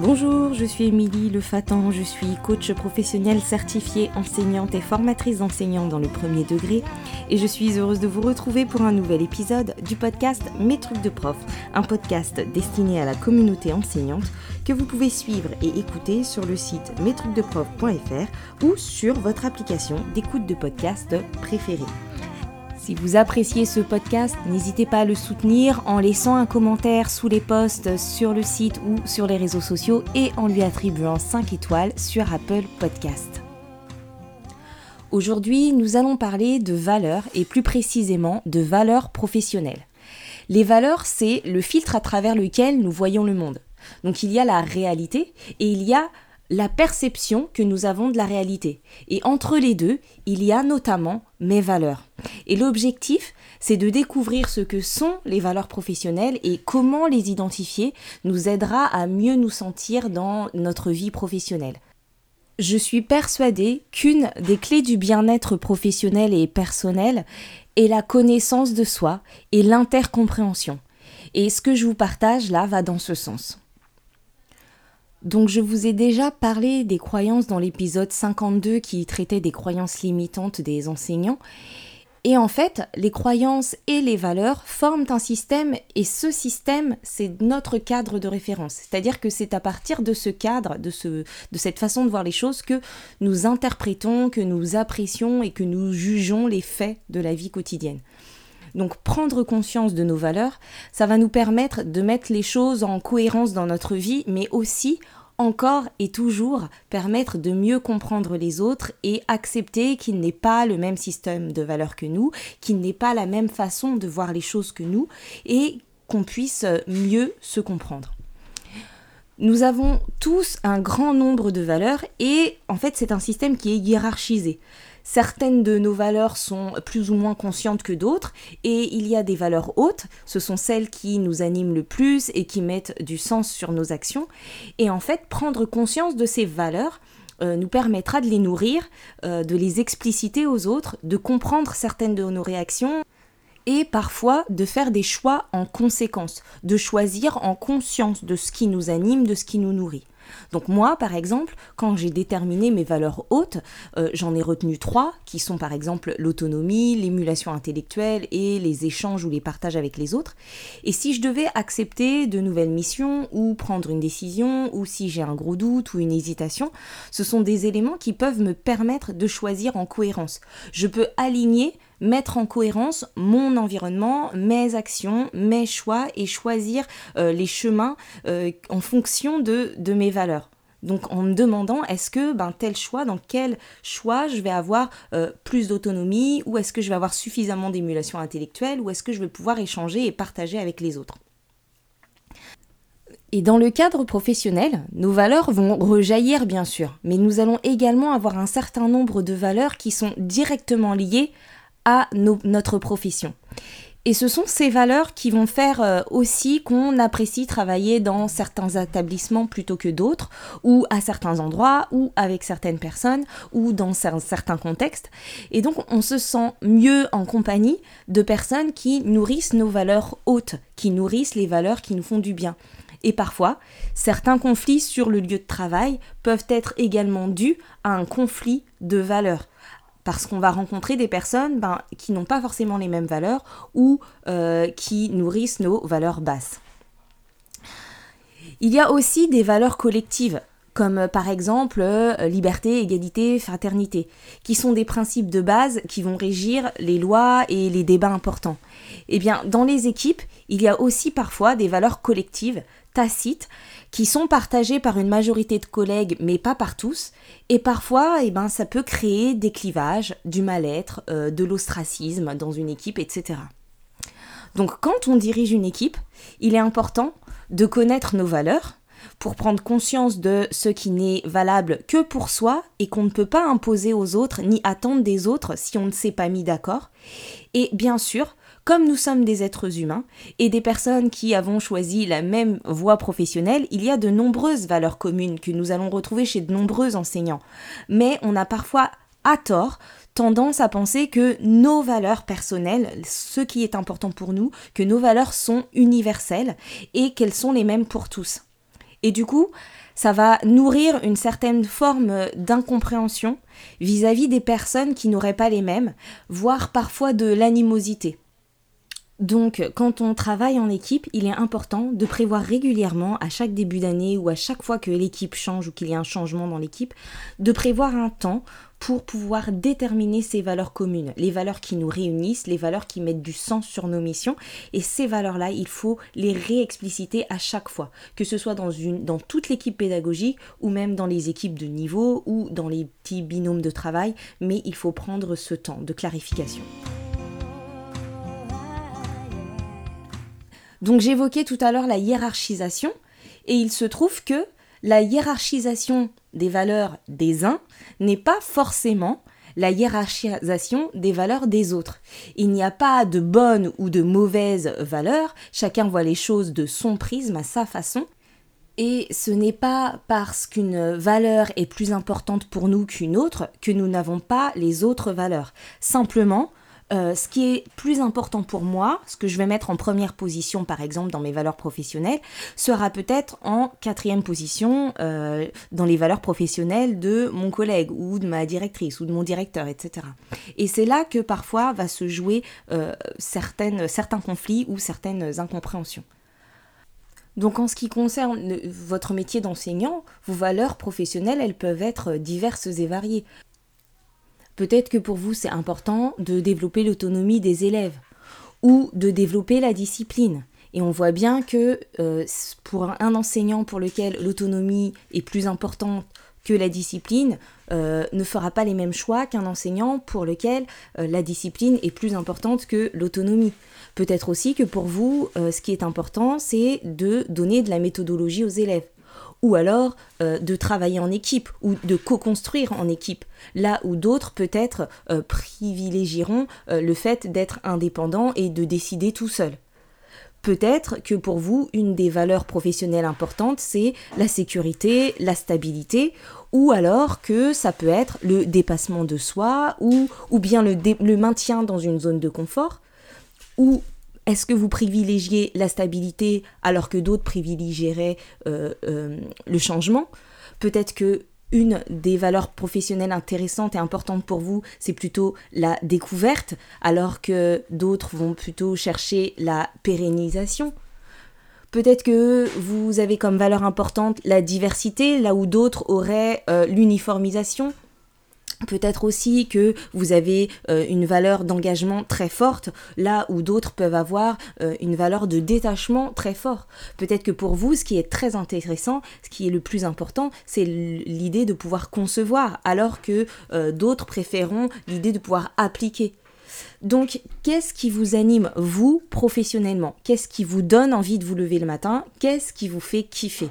Bonjour, je suis Émilie Le Fatan, je suis coach professionnelle certifiée enseignante et formatrice d'enseignants dans le premier degré et je suis heureuse de vous retrouver pour un nouvel épisode du podcast Mes trucs de prof, un podcast destiné à la communauté enseignante que vous pouvez suivre et écouter sur le site mestrucsdeprof.fr ou sur votre application d'écoute de podcast préférée. Si vous appréciez ce podcast, n'hésitez pas à le soutenir en laissant un commentaire sous les posts sur le site ou sur les réseaux sociaux et en lui attribuant 5 étoiles sur Apple Podcast. Aujourd'hui, nous allons parler de valeurs et plus précisément de valeurs professionnelles. Les valeurs, c'est le filtre à travers lequel nous voyons le monde. Donc il y a la réalité et il y a la perception que nous avons de la réalité. Et entre les deux, il y a notamment mes valeurs. Et l'objectif, c'est de découvrir ce que sont les valeurs professionnelles et comment les identifier nous aidera à mieux nous sentir dans notre vie professionnelle. Je suis persuadée qu'une des clés du bien-être professionnel et personnel est la connaissance de soi et l'intercompréhension. Et ce que je vous partage là va dans ce sens. Donc je vous ai déjà parlé des croyances dans l'épisode 52 qui traitait des croyances limitantes des enseignants. Et en fait, les croyances et les valeurs forment un système et ce système, c'est notre cadre de référence. C'est-à-dire que c'est à partir de ce cadre, de, de cette façon de voir les choses que nous interprétons, que nous apprécions et que nous jugeons les faits de la vie quotidienne. Donc prendre conscience de nos valeurs, ça va nous permettre de mettre les choses en cohérence dans notre vie, mais aussi encore et toujours permettre de mieux comprendre les autres et accepter qu'il n'est pas le même système de valeurs que nous, qu'il n'est pas la même façon de voir les choses que nous et qu'on puisse mieux se comprendre. Nous avons tous un grand nombre de valeurs et en fait c'est un système qui est hiérarchisé. Certaines de nos valeurs sont plus ou moins conscientes que d'autres et il y a des valeurs hautes, ce sont celles qui nous animent le plus et qui mettent du sens sur nos actions. Et en fait, prendre conscience de ces valeurs, euh, nous permettra de les nourrir, euh, de les expliciter aux autres, de comprendre certaines de nos réactions et parfois de faire des choix en conséquence, de choisir en conscience de ce qui nous anime, de ce qui nous nourrit. Donc moi, par exemple, quand j'ai déterminé mes valeurs hautes, euh, j'en ai retenu trois, qui sont par exemple l'autonomie, l'émulation intellectuelle et les échanges ou les partages avec les autres. Et si je devais accepter de nouvelles missions ou prendre une décision, ou si j'ai un gros doute ou une hésitation, ce sont des éléments qui peuvent me permettre de choisir en cohérence. Je peux aligner mettre en cohérence mon environnement, mes actions, mes choix et choisir euh, les chemins euh, en fonction de, mes valeurs. Donc en me demandant est-ce que ben, tel choix, dans quel choix je vais avoir euh, plus d'autonomie, ou est-ce que je vais avoir suffisamment d'émulation intellectuelle, ou est-ce que je vais pouvoir échanger et partager avec les autres? Et dans le cadre professionnel, nos valeurs vont rejaillir bien sûr, mais nous allons également avoir un certain nombre de valeurs qui sont directement liées à notre profession. Et ce sont ces valeurs qui vont faire euh, aussi qu'on apprécie travailler dans certains établissements plutôt que d'autres, ou à certains endroits, ou avec certaines personnes, ou dans certains contextes. Et donc on se sent mieux en compagnie de personnes qui nourrissent nos valeurs hautes, qui nourrissent les valeurs qui nous font du bien. Et parfois, certains conflits sur le lieu de travail peuvent être également dus à un conflit de valeurs parce qu'on va rencontrer des personnes ben, qui n'ont pas forcément les mêmes valeurs ou euh, qui nourrissent nos valeurs basses. Il y a aussi des valeurs collectives, comme euh, par exemple euh, liberté, égalité, fraternité, qui sont des principes de base qui vont régir les lois et les débats importants. Eh bien, dans les équipes, il y a aussi parfois des valeurs collectives, tacites, qui sont partagées par une majorité de collègues, mais pas par tous. Et parfois, eh ben, ça peut créer des clivages, du mal-être, euh, de l'ostracisme dans une équipe, etc. Donc quand on dirige une équipe, il est important de connaître nos valeurs pour prendre conscience de ce qui n'est valable que pour soi et qu'on ne peut pas imposer aux autres ni attendre des autres si on ne s'est pas mis d'accord. Et bien sûr, comme nous sommes des êtres humains et des personnes qui avons choisi la même voie professionnelle, il y a de nombreuses valeurs communes que nous allons retrouver chez de nombreux enseignants. Mais on a parfois, à tort, tendance à penser que nos valeurs personnelles, ce qui est important pour nous, que nos valeurs sont universelles et qu'elles sont les mêmes pour tous. Et du coup, ça va nourrir une certaine forme d'incompréhension vis-à-vis des personnes qui n'auraient pas les mêmes, voire parfois de l'animosité. Donc, quand on travaille en équipe, il est important de prévoir régulièrement, à chaque début d'année ou à chaque fois que l'équipe change ou qu'il y a un changement dans l'équipe, de prévoir un temps pour pouvoir déterminer ces valeurs communes, les valeurs qui nous réunissent, les valeurs qui mettent du sens sur nos missions. Et ces valeurs-là, il faut les réexpliciter à chaque fois, que ce soit dans, une, dans toute l'équipe pédagogique ou même dans les équipes de niveau ou dans les petits binômes de travail, mais il faut prendre ce temps de clarification. Donc j'évoquais tout à l'heure la hiérarchisation, et il se trouve que la hiérarchisation des valeurs des uns n'est pas forcément la hiérarchisation des valeurs des autres. Il n'y a pas de bonnes ou de mauvaises valeurs, chacun voit les choses de son prisme, à sa façon, et ce n'est pas parce qu'une valeur est plus importante pour nous qu'une autre que nous n'avons pas les autres valeurs. Simplement, euh, ce qui est plus important pour moi, ce que je vais mettre en première position par exemple dans mes valeurs professionnelles, sera peut-être en quatrième position euh, dans les valeurs professionnelles de mon collègue ou de ma directrice ou de mon directeur, etc. Et c'est là que parfois va se jouer euh, certains conflits ou certaines incompréhensions. Donc en ce qui concerne votre métier d'enseignant, vos valeurs professionnelles, elles peuvent être diverses et variées. Peut-être que pour vous, c'est important de développer l'autonomie des élèves ou de développer la discipline. Et on voit bien que euh, pour un enseignant pour lequel l'autonomie est plus importante que la discipline, euh, ne fera pas les mêmes choix qu'un enseignant pour lequel euh, la discipline est plus importante que l'autonomie. Peut-être aussi que pour vous, ce qui est important, c'est de donner de la méthodologie aux élèves ou alors euh, de travailler en équipe ou de co-construire en équipe, là où d'autres peut-être euh, privilégieront euh, le fait d'être indépendant et de décider tout seul. Peut-être que pour vous, une des valeurs professionnelles importantes, c'est la sécurité, la stabilité, ou alors que ça peut être le dépassement de soi, ou, bien le, le maintien dans une zone de confort, ou est-ce que vous privilégiez la stabilité alors que d'autres privilégieraient euh, euh, le changement? Peut-être que une des valeurs professionnelles intéressantes et importantes pour vous, c'est plutôt la découverte, alors que d'autres vont plutôt chercher la pérennisation? Peut-être que vous avez comme valeur importante la diversité, là où d'autres auraient euh, l'uniformisation? Peut-être aussi que vous avez euh, une valeur d'engagement très forte, là où d'autres peuvent avoir euh, une valeur de détachement très fort. Peut-être que pour vous, ce qui est très intéressant, ce qui est le plus important, c'est l'idée de pouvoir concevoir, alors que euh, d'autres préféreront l'idée de pouvoir appliquer. Donc, qu'est-ce qui vous anime, vous, professionnellement? Qu'est-ce qui vous donne envie de vous lever le matin? Qu'est-ce qui vous fait kiffer?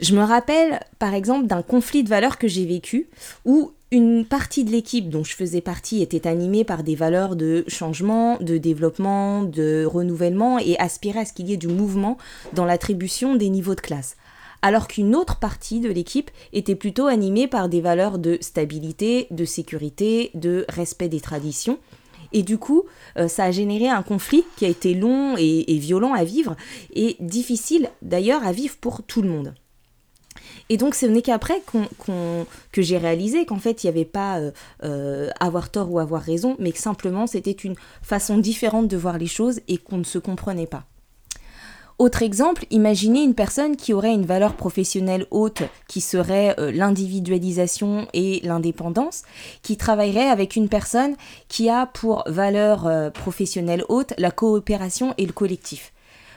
Je me rappelle par exemple d'un conflit de valeurs que j'ai vécu où une partie de l'équipe dont je faisais partie était animée par des valeurs de changement, de développement, de renouvellement et aspirait à ce qu'il y ait du mouvement dans l'attribution des niveaux de classe. Alors qu'une autre partie de l'équipe était plutôt animée par des valeurs de stabilité, de sécurité, de respect des traditions. Et du coup, euh, ça a généré un conflit qui a été long et violent à vivre et difficile d'ailleurs à vivre pour tout le monde. Et donc, ce n'est qu'après que j'ai réalisé qu'en fait, il n'y avait pas euh, euh, avoir tort ou avoir raison, mais que simplement, c'était une façon différente de voir les choses et qu'on ne se comprenait pas. Autre exemple, imaginez une personne qui aurait une valeur professionnelle haute, qui serait euh, l'individualisation et l'indépendance, qui travaillerait avec une personne qui a pour valeur professionnelle haute la coopération et le collectif.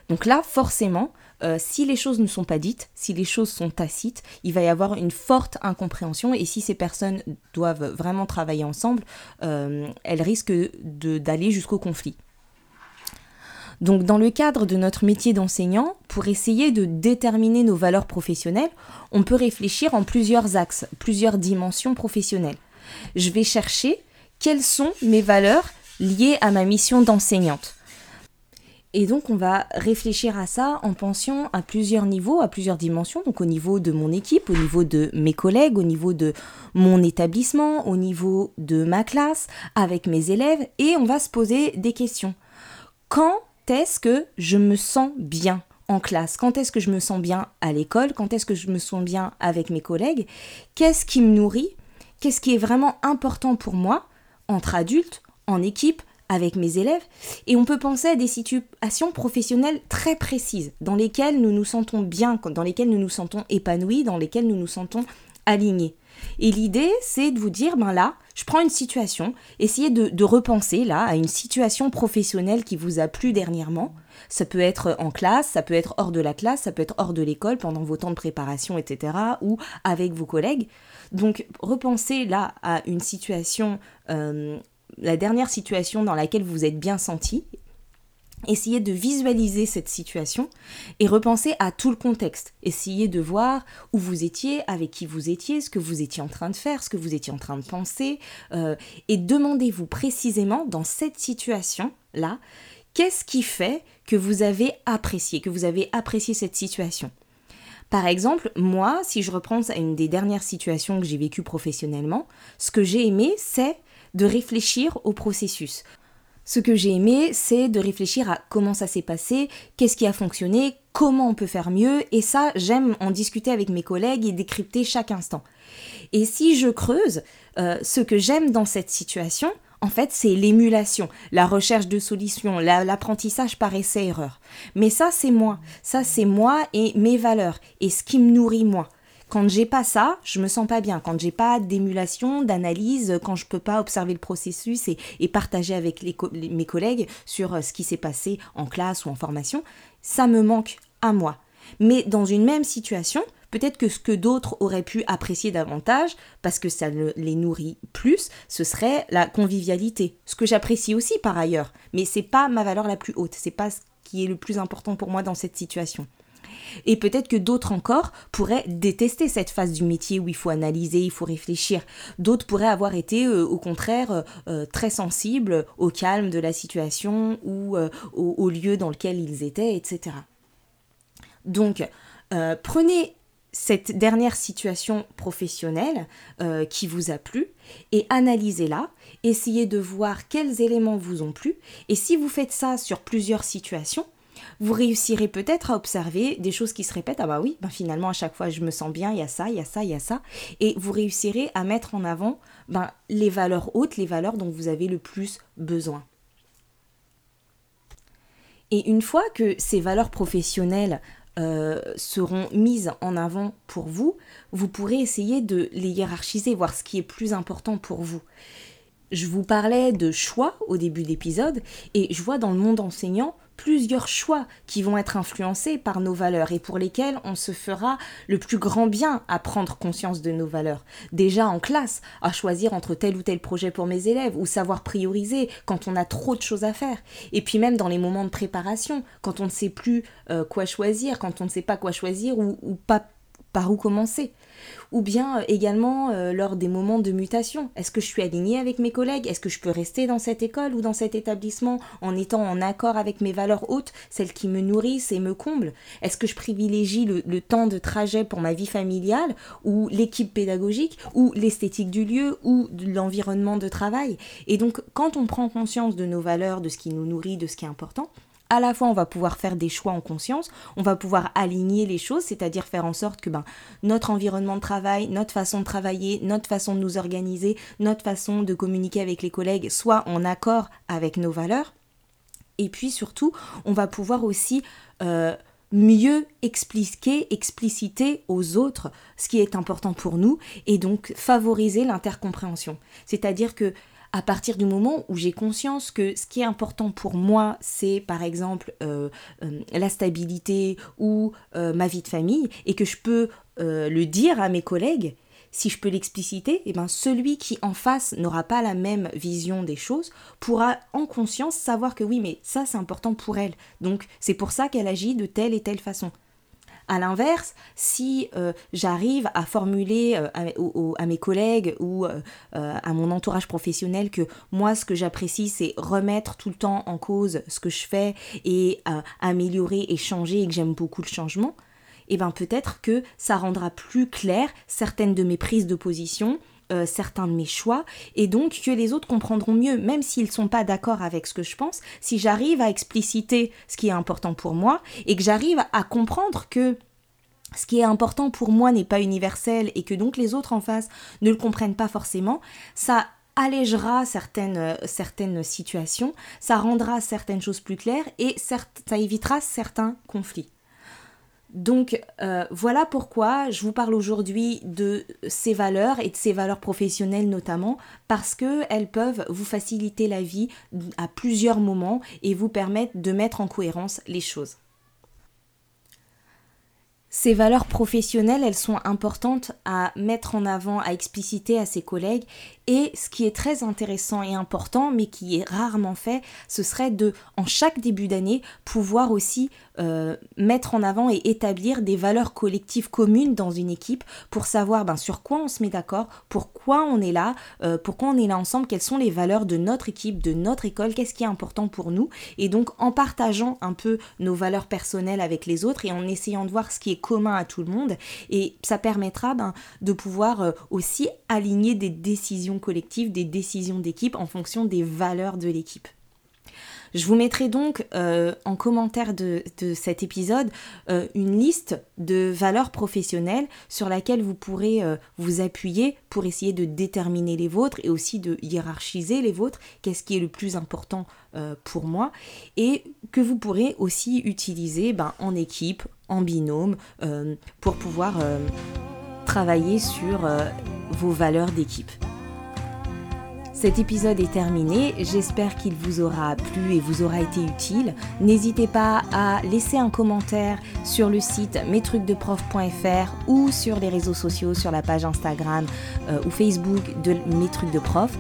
Donc là, forcément, euh, si les choses ne sont pas dites, si les choses sont tacites, il va y avoir une forte incompréhension et si ces personnes doivent vraiment travailler ensemble, euh, elles risquent d'aller jusqu'au conflit. Donc dans le cadre de notre métier d'enseignant, pour essayer de déterminer nos valeurs professionnelles, on peut réfléchir en plusieurs axes, plusieurs dimensions professionnelles. Je vais chercher quelles sont mes valeurs liées à ma mission d'enseignante. Et donc on va réfléchir à ça en pensant à plusieurs niveaux, à plusieurs dimensions, donc au niveau de mon équipe, au niveau de mes collègues, au niveau de mon établissement, au niveau de ma classe, avec mes élèves, et on va se poser des questions. Quand est-ce que je me sens bien en classe? Quand est-ce que je me sens bien à l'école? Quand est-ce que je me sens bien avec mes collègues? Qu'est-ce qui me nourrit? Qu'est-ce qui est vraiment important pour moi entre adultes, en équipe, avec mes élèves et on peut penser à des situations professionnelles très précises dans lesquelles nous nous sentons bien, dans lesquelles nous nous sentons épanouis, dans lesquelles nous nous sentons alignés. Et l'idée, c'est de vous dire, ben là, je prends une situation, essayez de, repenser là à une situation professionnelle qui vous a plu dernièrement. Ça peut être en classe, ça peut être hors de la classe, ça peut être hors de l'école pendant vos temps de préparation, etc. ou avec vos collègues. Donc repensez là à une situation euh, la dernière situation dans laquelle vous êtes bien senti, essayez de visualiser cette situation et repenser à tout le contexte. Essayez de voir où vous étiez, avec qui vous étiez, ce que vous étiez en train de faire, ce que vous étiez en train de penser, euh, et demandez-vous précisément dans cette situation-là, qu'est-ce qui fait que vous avez apprécié, que vous avez apprécié cette situation? Par exemple, moi, si je reprends à une des dernières situations que j'ai vécues professionnellement, ce que j'ai aimé, c'est de réfléchir au processus. Ce que j'ai aimé, c'est de réfléchir à comment ça s'est passé, qu'est-ce qui a fonctionné, comment on peut faire mieux, et ça, j'aime en discuter avec mes collègues et décrypter chaque instant. Et si je creuse, euh, ce que j'aime dans cette situation, en fait, c'est l'émulation, la recherche de solutions, l'apprentissage par essai-erreur. Mais ça, c'est moi. Ça, c'est moi et mes valeurs, et ce qui me nourrit moi. Quand j'ai pas ça, je me sens pas bien. Quand j'ai pas d'émulation, d'analyse, quand je peux pas observer le processus et, partager avec mes collègues sur euh, ce qui s'est passé en classe ou en formation, ça me manque à moi. Mais dans une même situation, peut-être que ce que d'autres auraient pu apprécier davantage, parce que ça les nourrit plus, ce serait la convivialité. Ce que j'apprécie aussi par ailleurs, mais c'est pas ma valeur la plus haute, c'est pas ce qui est le plus important pour moi dans cette situation. Et peut-être que d'autres encore pourraient détester cette phase du métier où il faut analyser, il faut réfléchir. D'autres pourraient avoir été euh, au contraire euh, euh, très sensibles au calme de la situation ou au, lieu dans lequel ils étaient, etc. Donc, prenez cette dernière situation professionnelle qui vous a plu et analysez-la, essayez de voir quels éléments vous ont plu et si vous faites ça sur plusieurs situations, vous réussirez peut-être à observer des choses qui se répètent. Ah bah oui, ben finalement à chaque fois je me sens bien, il y a ça, il y a ça, il y a ça. Et vous réussirez à mettre en avant ben, les valeurs hautes, les valeurs dont vous avez le plus besoin. Et une fois que ces valeurs professionnelles euh, seront mises en avant pour vous, vous pourrez essayer de les hiérarchiser, voir ce qui est plus important pour vous. Je vous parlais de choix au début d'épisode et je vois dans le monde enseignant plusieurs choix qui vont être influencés par nos valeurs et pour lesquels on se fera le plus grand bien à prendre conscience de nos valeurs. Déjà en classe, à choisir entre tel ou tel projet pour mes élèves ou savoir prioriser quand on a trop de choses à faire. Et puis même dans les moments de préparation, quand on ne sait plus euh, quoi choisir, quand on ne sait pas quoi choisir ou, ou pas par où commencer. Ou bien euh, également euh, lors des moments de mutation. Est-ce que je suis alignée avec mes collègues? Est-ce que je peux rester dans cette école ou dans cet établissement en étant en accord avec mes valeurs hautes, celles qui me nourrissent et me comblent? Est-ce que je privilégie le, le, temps de trajet pour ma vie familiale ou l'équipe pédagogique ou l'esthétique du lieu ou l'environnement de travail? Et donc quand on prend conscience de nos valeurs, de ce qui nous nourrit, de ce qui est important, à la fois on va pouvoir faire des choix en conscience, on va pouvoir aligner les choses, c'est-à-dire faire en sorte que ben, notre environnement de travail, notre façon de travailler, notre façon de nous organiser, notre façon de communiquer avec les collègues soit en accord avec nos valeurs. Et puis surtout, on va pouvoir aussi euh, mieux expliquer, expliciter aux autres ce qui est important pour nous et donc favoriser l'intercompréhension. C'est-à-dire que à partir du moment où j'ai conscience que ce qui est important pour moi, c'est par exemple euh, euh, la stabilité ou euh, ma vie de famille, et que je peux le dire à mes collègues, si je peux l'expliciter, eh ben celui qui en face n'aura pas la même vision des choses pourra en conscience savoir que oui, mais ça c'est important pour elle. Donc c'est pour ça qu'elle agit de telle et telle façon. À l'inverse, si euh, j'arrive à formuler euh, à, mes collègues ou euh, à mon entourage professionnel que moi, ce que j'apprécie, c'est remettre tout le temps en cause ce que je fais et améliorer et changer et que j'aime beaucoup le changement, et eh bien peut-être que ça rendra plus clair certaines de mes prises de position euh, certains de mes choix et donc que les autres comprendront mieux, même s'ils ne sont pas d'accord avec ce que je pense, si j'arrive à expliciter ce qui est important pour moi et que j'arrive à comprendre que ce qui est important pour moi n'est pas universel et que donc les autres en face ne le comprennent pas forcément, ça allégera certaines, euh, certaines situations, ça rendra certaines choses plus claires et ça évitera certains conflits. Donc euh, voilà pourquoi je vous parle aujourd'hui de ces valeurs et de ces valeurs professionnelles notamment parce qu'elles peuvent vous faciliter la vie à plusieurs moments et vous permettre de mettre en cohérence les choses. Ces valeurs professionnelles, elles sont importantes à mettre en avant, à expliciter à ses collègues. Et ce qui est très intéressant et important, mais qui est rarement fait, ce serait de, en chaque début d'année, pouvoir aussi euh, mettre en avant et établir des valeurs collectives communes dans une équipe pour savoir ben, sur quoi on se met d'accord, pourquoi on est là, euh, pourquoi on est là ensemble, quelles sont les valeurs de notre équipe, de notre école, qu'est-ce qui est important pour nous. Et donc en partageant un peu nos valeurs personnelles avec les autres et en essayant de voir ce qui est commun à tout le monde. Et ça permettra ben, de pouvoir euh, aussi aligner des décisions collectives, des décisions d'équipe en fonction des valeurs de l'équipe. Je vous mettrai donc euh, en commentaire de, cet épisode euh, une liste de valeurs professionnelles sur laquelle vous pourrez vous appuyer pour essayer de déterminer les vôtres et aussi de hiérarchiser les vôtres, qu'est-ce qui est le plus important pour moi, et que vous pourrez aussi utiliser ben, en équipe, en binôme euh, pour pouvoir euh, travailler sur euh, vos valeurs d'équipe. Cet épisode est terminé, j'espère qu'il vous aura plu et vous aura été utile. N'hésitez pas à laisser un commentaire sur le site mestrucsdeprof.fr ou sur les réseaux sociaux, sur la page Instagram ou Facebook de Mes Trucs de Prof.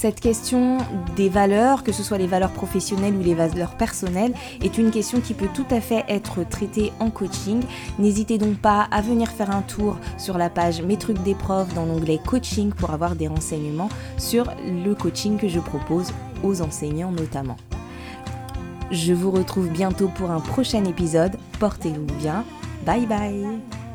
Cette question des valeurs, que ce soit les valeurs professionnelles ou les valeurs personnelles, est une question qui peut tout à fait être traitée en coaching. N'hésitez donc pas à venir faire un tour sur la page Mes trucs des profs dans l'onglet coaching pour avoir des renseignements sur le coaching que je propose aux enseignants notamment. Je vous retrouve bientôt pour un prochain épisode. Portez-vous bien. Bye bye